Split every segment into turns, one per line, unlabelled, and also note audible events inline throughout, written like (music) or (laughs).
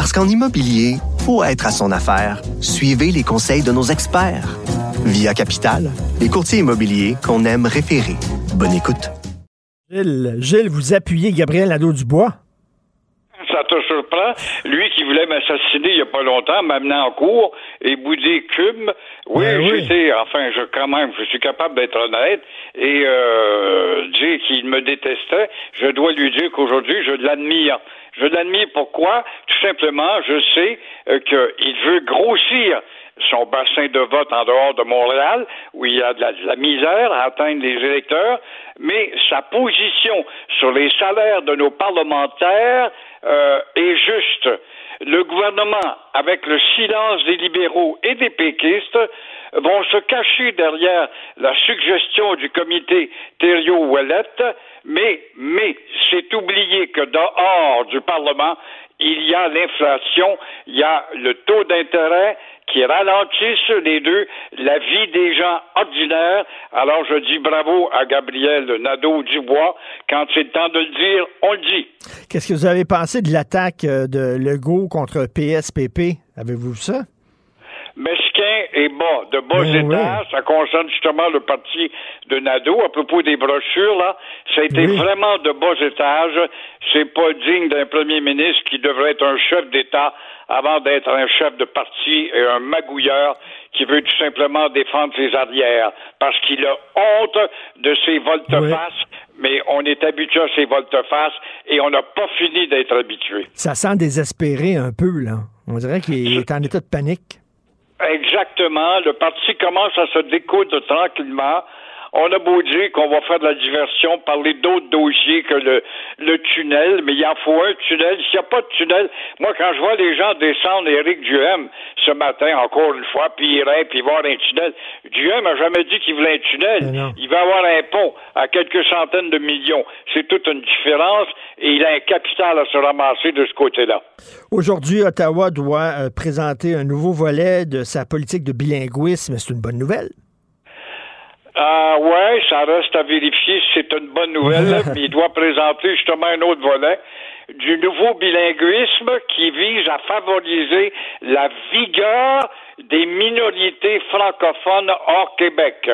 Parce qu'en immobilier, faut être à son affaire. Suivez les conseils de nos experts. Via Capital, les courtiers immobiliers qu'on aime référer. Bonne écoute.
Gilles, Gilles, vous appuyez Gabriel Nadeau-Dubois?
Ça te surprend? Lui qui voulait m'assassiner il n'y a pas longtemps, m'amenant en cours et bouder Cube. Oui,
Ben oui.
j'étais, enfin, je, quand même, je suis capable d'être honnête. Et euh, dire qu'il me détestait, je dois lui dire qu'aujourd'hui, je l'admire. Je l'admire pourquoi? Tout simplement, je sais euh, qu'il veut grossir son bassin de vote en dehors de Montréal, où il y a de la, misère à atteindre les électeurs, mais sa position sur les salaires de nos parlementaires euh, est juste. Le gouvernement, avec le silence des libéraux et des péquistes, vont se cacher derrière la suggestion du comité Thériault-Ouellette, mais, mais c'est oublier que dehors du Parlement, il y a l'inflation, il y a le taux d'intérêt qui ralentissent les deux la vie des gens ordinaires. Alors je dis bravo à Gabriel Nadeau-Dubois. Quand c'est le temps de le dire, on le dit.
Qu'est-ce que vous avez pensé de l'attaque euh, de Legault contre PSPP? Avez-vous vu ça?
Mesquin et bas, de bas
Ben
étages. Ça concerne justement le parti de Nadeau. À propos des brochures, là, ça a été
Oui.
vraiment de bas étages. C'est pas digne d'un premier ministre qui devrait être un chef d'État avant d'être un chef de parti et un magouilleur qui veut tout simplement défendre ses arrières parce qu'il a honte de ses volte-face. Mais on est habitué à ces volte-face et on n'a pas fini d'être habitué.
Ça sent désespéré un peu, là. On dirait qu'il est en état de panique.
Exactement. Le parti commence à se découdre tranquillement. On a beau dire qu'on va faire de la diversion, parler d'autres dossiers que le, le tunnel, mais il en faut un tunnel. S'il n'y a pas de tunnel, moi, quand je vois les gens descendre Éric Duhem ce matin, encore une fois, puis il rêve, puis voir un tunnel, Duhem n'a jamais dit qu'il voulait un tunnel.
Non.
Il va avoir un pont à quelques centaines de millions. C'est toute une différence et il a un capital à se ramasser de ce côté-là.
Aujourd'hui, Ottawa doit euh, présenter un nouveau volet de sa politique de bilinguisme. C'est une bonne nouvelle.
Ah ouais, ça reste à vérifier si c'est une bonne nouvelle, (laughs) mais il doit présenter justement un autre volet du nouveau bilinguisme qui vise à favoriser la vigueur des minorités francophones hors Québec.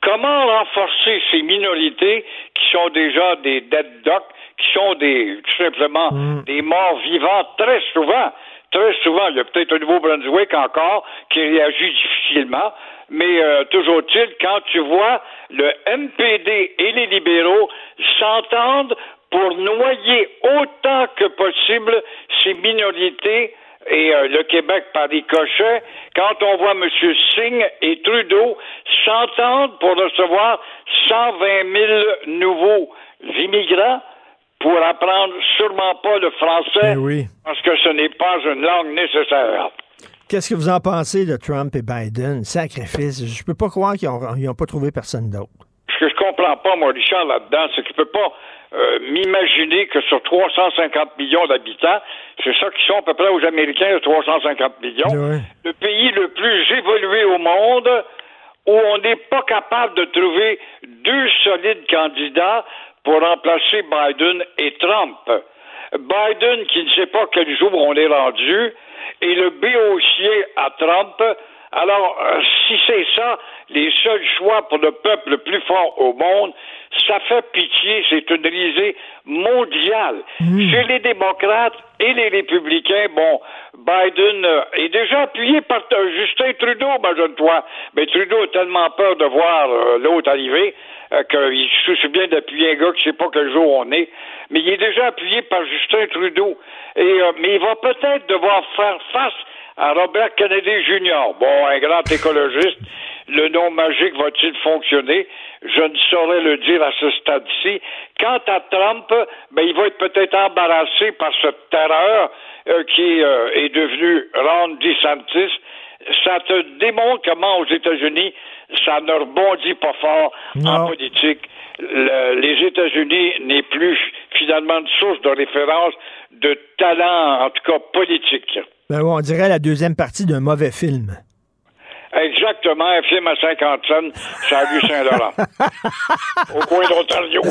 Comment renforcer ces minorités qui sont déjà des dead ducks, qui sont des tout simplement des morts vivants très souvent? Très souvent, il y a peut-être un Nouveau-Brunswick encore qui réagit difficilement, mais euh, toujours est-il, quand tu vois le MPD et les libéraux s'entendent pour noyer autant que possible ces minorités et euh, le Québec par ricochet, quand on voit M. Singh et Trudeau s'entendre pour recevoir 120 000 nouveaux immigrants pour apprendre sûrement pas le français
oui.
parce que ce n'est pas une langue nécessaire.
Qu'est-ce que vous en pensez de Trump et Biden? Sacrifice. Je peux pas croire qu'ils n'ont pas trouvé personne d'autre.
Ce que je comprends pas, moi, Richard, là-dedans, c'est que je peux pas euh, m'imaginer que sur 350 millions d'habitants, c'est ça qui sont à peu près aux Américains, de 350 millions, le pays le plus évolué au monde, où on n'est pas capable de trouver deux solides candidats pour remplacer Biden et Trump. Biden qui ne sait pas quel jour on est rendu, et le béotier à Trump. Alors, euh, si c'est ça, les seuls choix pour le peuple le plus fort au monde, ça fait pitié, c'est une risée mondiale. Chez les démocrates et les républicains, bon, Biden euh, est déjà appuyé par euh, Justin Trudeau, imagine-toi. Mais Trudeau a tellement peur de voir l'autre arriver qu'il se soucie bien d'appuyer un gars qui ne sait pas quel jour on est. Mais il est déjà appuyé par Justin Trudeau. Et, euh, mais il va peut-être devoir faire face à Robert Kennedy Jr., bon, un grand écologiste. le nom magique va-t-il fonctionner? Je ne saurais le dire à ce stade-ci. Quant à Trump, ben, il va être peut-être embarrassé par cette terreur euh, qui euh, est devenue Ron DeSantis. Ça te démontre comment aux États-Unis, ça ne rebondit pas fort en politique. les États-Unis n'est plus finalement une source de référence de talent, en tout cas politique.
Ben, on dirait la deuxième partie d'un mauvais film.
Exactement, un film à 50 cents, ça a Saint-Laurent. (laughs) au coin d'Ontario.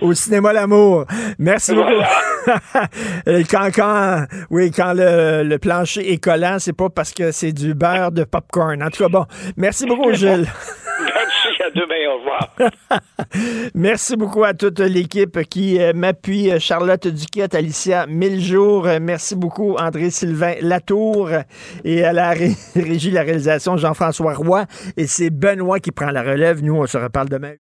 (laughs)
au cinéma L'amour. Merci beaucoup. (laughs) quand, quand, oui, quand le, le plancher est collant, c'est pas parce que c'est du beurre de popcorn. En tout cas, bon. Merci beaucoup, Gilles.
Merci, à demain, au revoir.
Merci beaucoup à toute l'équipe qui euh, m'appuie. Charlotte Duquette, Alicia Mille-Jours. Merci beaucoup, André-Sylvain Latour. Et à la (laughs) régie la réalisation, Jean-François Roy. Et c'est Benoît qui prend la relève. Nous, on se reparle demain.